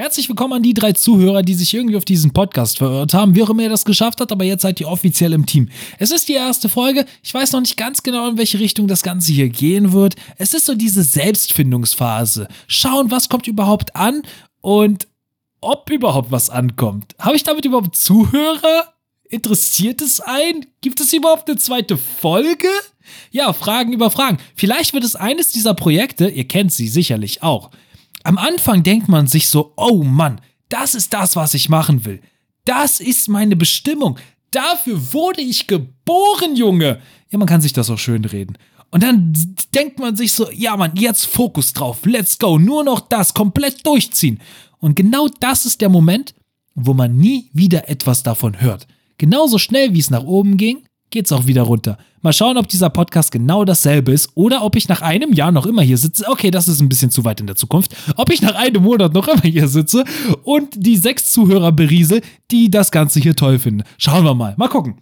Herzlich willkommen an die drei Zuhörer, die sich irgendwie auf diesen Podcast verirrt haben, wie auch immer ihr das geschafft habt, aber jetzt seid ihr offiziell im Team. Es ist die erste Folge. Ich weiß noch nicht ganz genau, in welche Richtung das Ganze hier gehen wird. Es ist so diese Selbstfindungsphase. Schauen, was kommt überhaupt an und ob überhaupt was ankommt. Habe ich damit überhaupt Zuhörer? Interessiert es einen? Gibt es überhaupt eine zweite Folge? Ja, Fragen über Fragen. Vielleicht wird es eines dieser Projekte, ihr kennt sie sicherlich auch am Anfang denkt man sich so, oh Mann, das ist das, was ich machen will. Das ist meine Bestimmung. Dafür wurde ich geboren, Junge. Ja, man kann sich das auch schön reden. Und dann denkt man sich so, ja Mann, jetzt Fokus drauf, let's go, nur noch das, komplett durchziehen. Und genau das ist der Moment, wo man nie wieder etwas davon hört. Genauso schnell wie es nach oben ging, geht's auch wieder runter. Mal schauen, ob dieser Podcast genau dasselbe ist oder ob ich nach einem Jahr noch immer hier sitze. Okay, das ist ein bisschen zu weit in der Zukunft. Ob ich nach einem Monat noch immer hier sitze und die sechs Zuhörer beriese, die das Ganze hier toll finden. Schauen wir mal. Mal gucken.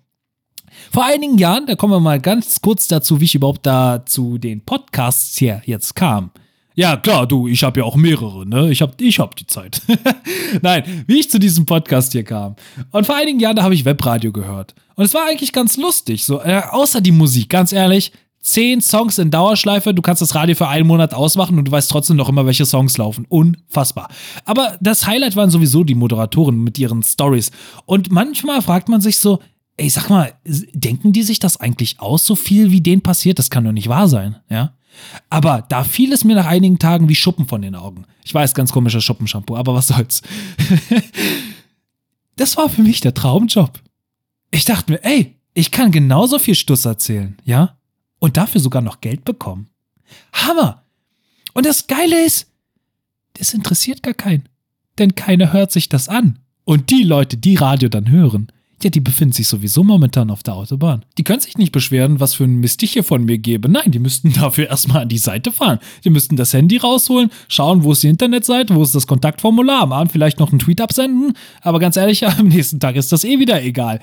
Vor einigen Jahren, da kommen wir mal ganz kurz dazu, wie ich überhaupt da zu den Podcasts hier jetzt kam. Ja, klar, du, ich habe ja auch mehrere, ne? Ich habe ich hab die Zeit. Nein, wie ich zu diesem Podcast hier kam. Und vor einigen Jahren, da habe ich Webradio gehört. Und es war eigentlich ganz lustig, so, äh, außer die Musik, ganz ehrlich. Zehn Songs in Dauerschleife, du kannst das Radio für einen Monat ausmachen und du weißt trotzdem noch immer, welche Songs laufen. Unfassbar. Aber das Highlight waren sowieso die Moderatoren mit ihren Stories. Und manchmal fragt man sich so, ey, sag mal, denken die sich das eigentlich aus, so viel wie denen passiert? Das kann doch nicht wahr sein, ja? Aber da fiel es mir nach einigen Tagen wie Schuppen von den Augen. Ich weiß, ganz komischer Schuppenshampoo, aber was soll's. das war für mich der Traumjob. Ich dachte mir, ey, ich kann genauso viel Stuss erzählen, ja? Und dafür sogar noch Geld bekommen. Hammer! Und das Geile ist, das interessiert gar keinen. Denn keiner hört sich das an. Und die Leute, die Radio dann hören, ja, die befinden sich sowieso momentan auf der Autobahn. Die können sich nicht beschweren, was für ein Mist ich hier von mir gebe. Nein, die müssten dafür erstmal an die Seite fahren. Die müssten das Handy rausholen, schauen, wo ist die Internetseite, wo ist das Kontaktformular, am Abend vielleicht noch einen Tweet absenden. Aber ganz ehrlich, am nächsten Tag ist das eh wieder egal.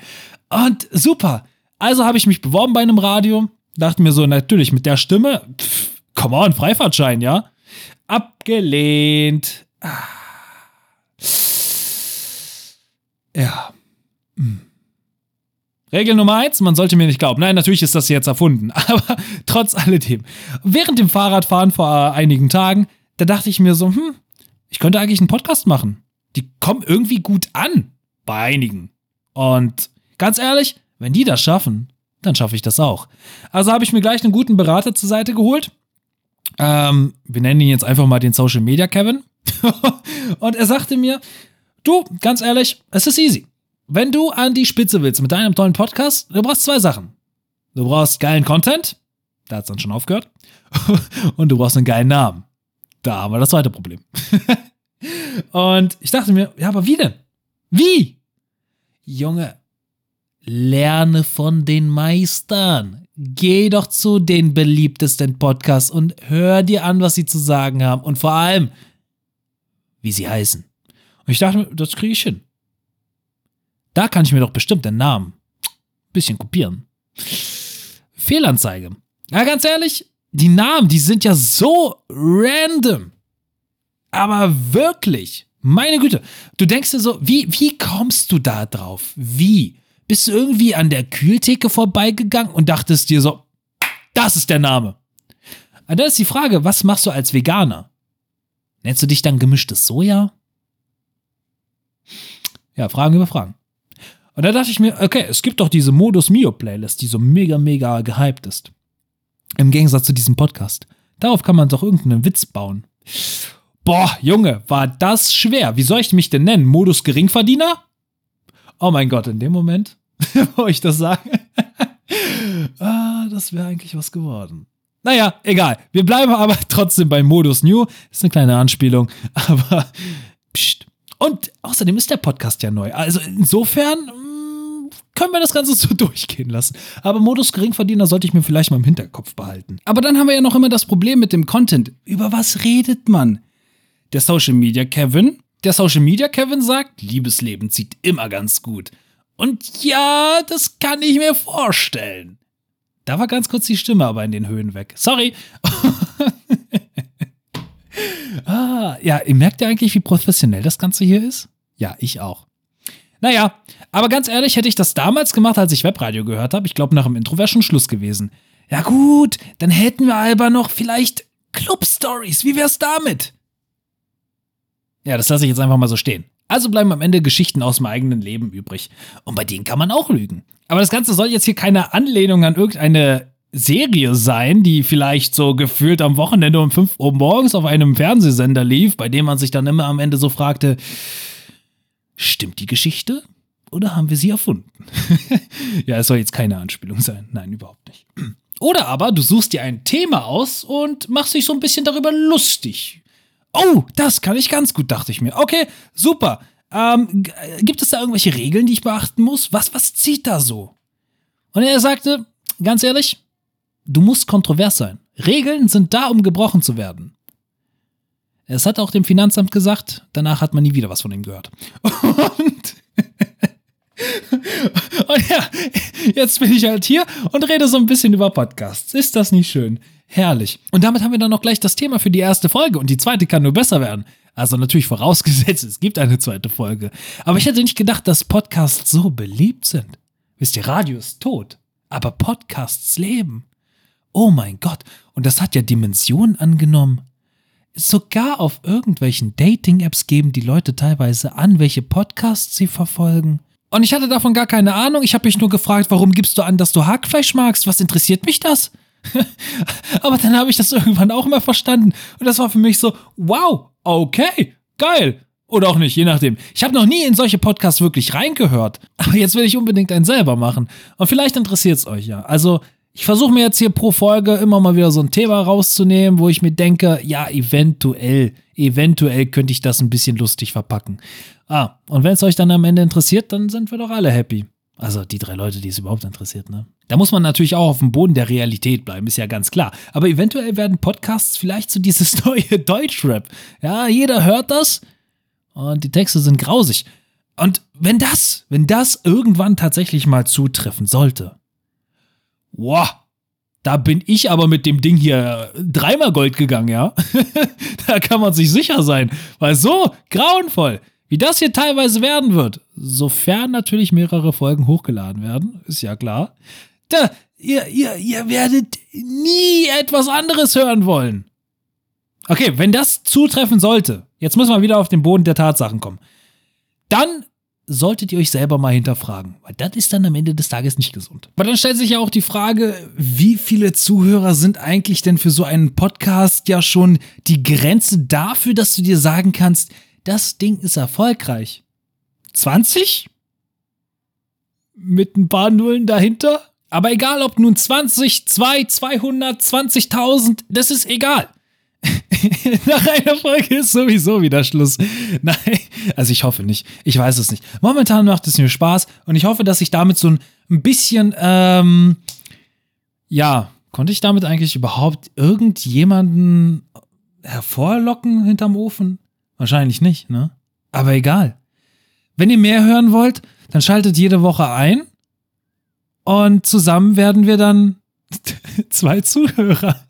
Und super. Also habe ich mich beworben bei einem Radio. Dachte mir so, natürlich mit der Stimme, pff, come on, Freifahrtschein, ja? Abgelehnt. Ah. Ja. Hm. Regel Nummer eins, man sollte mir nicht glauben. Nein, natürlich ist das jetzt erfunden. Aber trotz alledem. Während dem Fahrradfahren vor einigen Tagen, da dachte ich mir so, hm, ich könnte eigentlich einen Podcast machen. Die kommen irgendwie gut an. Bei einigen. Und ganz ehrlich, wenn die das schaffen, dann schaffe ich das auch. Also habe ich mir gleich einen guten Berater zur Seite geholt. Ähm, wir nennen ihn jetzt einfach mal den Social Media Kevin. Und er sagte mir, du, ganz ehrlich, es ist easy wenn du an die Spitze willst mit deinem tollen Podcast, du brauchst zwei Sachen. Du brauchst geilen Content, da hat es dann schon aufgehört, und du brauchst einen geilen Namen. Da haben wir das zweite Problem. und ich dachte mir, ja, aber wie denn? Wie? Junge, lerne von den Meistern. Geh doch zu den beliebtesten Podcasts und hör dir an, was sie zu sagen haben und vor allem, wie sie heißen. Und ich dachte mir, das kriege ich hin. Da kann ich mir doch bestimmt den Namen bisschen kopieren. Fehlanzeige. Ja, ganz ehrlich, die Namen, die sind ja so random. Aber wirklich, meine Güte, du denkst dir so, wie, wie kommst du da drauf? Wie? Bist du irgendwie an der Kühltheke vorbeigegangen und dachtest dir so, das ist der Name? Und dann ist die Frage, was machst du als Veganer? Nennst du dich dann gemischtes Soja? Ja, Fragen über Fragen. Und da dachte ich mir, okay, es gibt doch diese Modus Mio Playlist, die so mega, mega gehypt ist. Im Gegensatz zu diesem Podcast. Darauf kann man doch irgendeinen Witz bauen. Boah, Junge, war das schwer. Wie soll ich mich denn nennen? Modus Geringverdiener? Oh mein Gott, in dem Moment, wo ich das sage, ah, das wäre eigentlich was geworden. Naja, egal. Wir bleiben aber trotzdem bei Modus New. ist eine kleine Anspielung, aber pst. Und außerdem ist der Podcast ja neu. Also insofern können wir das Ganze so durchgehen lassen. Aber Modus Geringverdiener sollte ich mir vielleicht mal im Hinterkopf behalten. Aber dann haben wir ja noch immer das Problem mit dem Content. Über was redet man? Der Social Media Kevin? Der Social Media Kevin sagt, Liebesleben zieht immer ganz gut. Und ja, das kann ich mir vorstellen. Da war ganz kurz die Stimme aber in den Höhen weg. Sorry. ah, ja, ihr merkt ja eigentlich, wie professionell das Ganze hier ist? Ja, ich auch. Naja, aber ganz ehrlich, hätte ich das damals gemacht, als ich Webradio gehört habe, ich glaube, nach dem Intro wäre schon Schluss gewesen. Ja gut, dann hätten wir aber noch vielleicht Club-Stories. Wie wär's damit? Ja, das lasse ich jetzt einfach mal so stehen. Also bleiben am Ende Geschichten aus dem eigenen Leben übrig. Und bei denen kann man auch lügen. Aber das Ganze soll jetzt hier keine Anlehnung an irgendeine Serie sein, die vielleicht so gefühlt am Wochenende um 5 Uhr morgens auf einem Fernsehsender lief, bei dem man sich dann immer am Ende so fragte, stimmt die Geschichte oder haben wir sie erfunden? ja, es soll jetzt keine Anspielung sein. Nein, überhaupt nicht. Oder aber du suchst dir ein Thema aus und machst dich so ein bisschen darüber lustig. Oh, das kann ich ganz gut, dachte ich mir. Okay, super. Ähm, gibt es da irgendwelche Regeln, die ich beachten muss? Was, was zieht da so? Und er sagte, ganz ehrlich, du musst kontrovers sein. Regeln sind da, um gebrochen zu werden. Es hat auch dem Finanzamt gesagt, danach hat man nie wieder was von ihm gehört. Und, und ja, jetzt bin ich halt hier und rede so ein bisschen über Podcasts. Ist das nicht schön? Herrlich. Und damit haben wir dann noch gleich das Thema für die erste Folge und die zweite kann nur besser werden. Also natürlich vorausgesetzt, es gibt eine zweite Folge. Aber ich hätte nicht gedacht, dass Podcasts so beliebt sind. Wisst ihr, Radio ist tot, aber Podcasts leben. Oh mein Gott, und das hat ja Dimensionen angenommen. Sogar auf irgendwelchen Dating-Apps geben die Leute teilweise an, welche Podcasts sie verfolgen. Und ich hatte davon gar keine Ahnung. Ich habe mich nur gefragt, warum gibst du an, dass du Hackfleisch magst? Was interessiert mich das? Aber dann habe ich das irgendwann auch immer verstanden. Und das war für mich so, wow, okay, geil. Oder auch nicht, je nachdem. Ich habe noch nie in solche Podcasts wirklich reingehört. Aber jetzt will ich unbedingt einen selber machen. Und vielleicht interessiert es euch ja. Also, ich versuche mir jetzt hier pro Folge immer mal wieder so ein Thema rauszunehmen, wo ich mir denke, ja, eventuell, eventuell könnte ich das ein bisschen lustig verpacken. Ah, und wenn es euch dann am Ende interessiert, dann sind wir doch alle happy. Also die drei Leute, die es überhaupt interessiert, ne? Da muss man natürlich auch auf dem Boden der Realität bleiben, ist ja ganz klar. Aber eventuell werden Podcasts vielleicht so dieses neue Deutschrap. Ja, jeder hört das und die Texte sind grausig. Und wenn das, wenn das irgendwann tatsächlich mal zutreffen sollte, wow, da bin ich aber mit dem Ding hier dreimal Gold gegangen, ja? da kann man sich sicher sein, weil so grauenvoll. Wie das hier teilweise werden wird, sofern natürlich mehrere Folgen hochgeladen werden, ist ja klar, da, ihr, ihr, ihr werdet nie etwas anderes hören wollen. Okay, wenn das zutreffen sollte, jetzt müssen wir wieder auf den Boden der Tatsachen kommen, dann solltet ihr euch selber mal hinterfragen, weil das ist dann am Ende des Tages nicht gesund. Aber dann stellt sich ja auch die Frage, wie viele Zuhörer sind eigentlich denn für so einen Podcast ja schon die Grenze dafür, dass du dir sagen kannst, das Ding ist erfolgreich. 20? Mit ein paar Nullen dahinter? Aber egal, ob nun 20, 2, 200, 20.000, das ist egal. Nach einer Folge ist sowieso wieder Schluss. Nein, also ich hoffe nicht. Ich weiß es nicht. Momentan macht es mir Spaß und ich hoffe, dass ich damit so ein bisschen, ähm, ja, konnte ich damit eigentlich überhaupt irgendjemanden hervorlocken hinterm Ofen? Wahrscheinlich nicht, ne? Aber egal. Wenn ihr mehr hören wollt, dann schaltet jede Woche ein und zusammen werden wir dann zwei Zuhörer.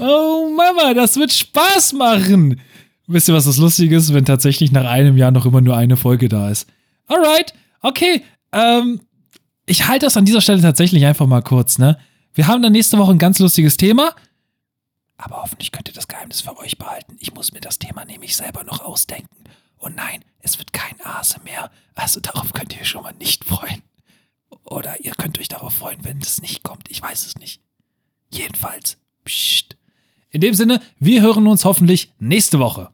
Oh Mama, das wird Spaß machen. Wisst ihr, was das Lustige ist, wenn tatsächlich nach einem Jahr noch immer nur eine Folge da ist? Alright, okay. Ähm, ich halte das an dieser Stelle tatsächlich einfach mal kurz, ne? Wir haben dann nächste Woche ein ganz lustiges Thema. Aber hoffentlich könnt ihr das Geheimnis für euch behalten. Ich muss mir das Thema nämlich selber noch ausdenken. Und nein, es wird kein Ase mehr. Also darauf könnt ihr schon mal nicht freuen. Oder ihr könnt euch darauf freuen, wenn es nicht kommt. Ich weiß es nicht. Jedenfalls. Psst. In dem Sinne, wir hören uns hoffentlich nächste Woche.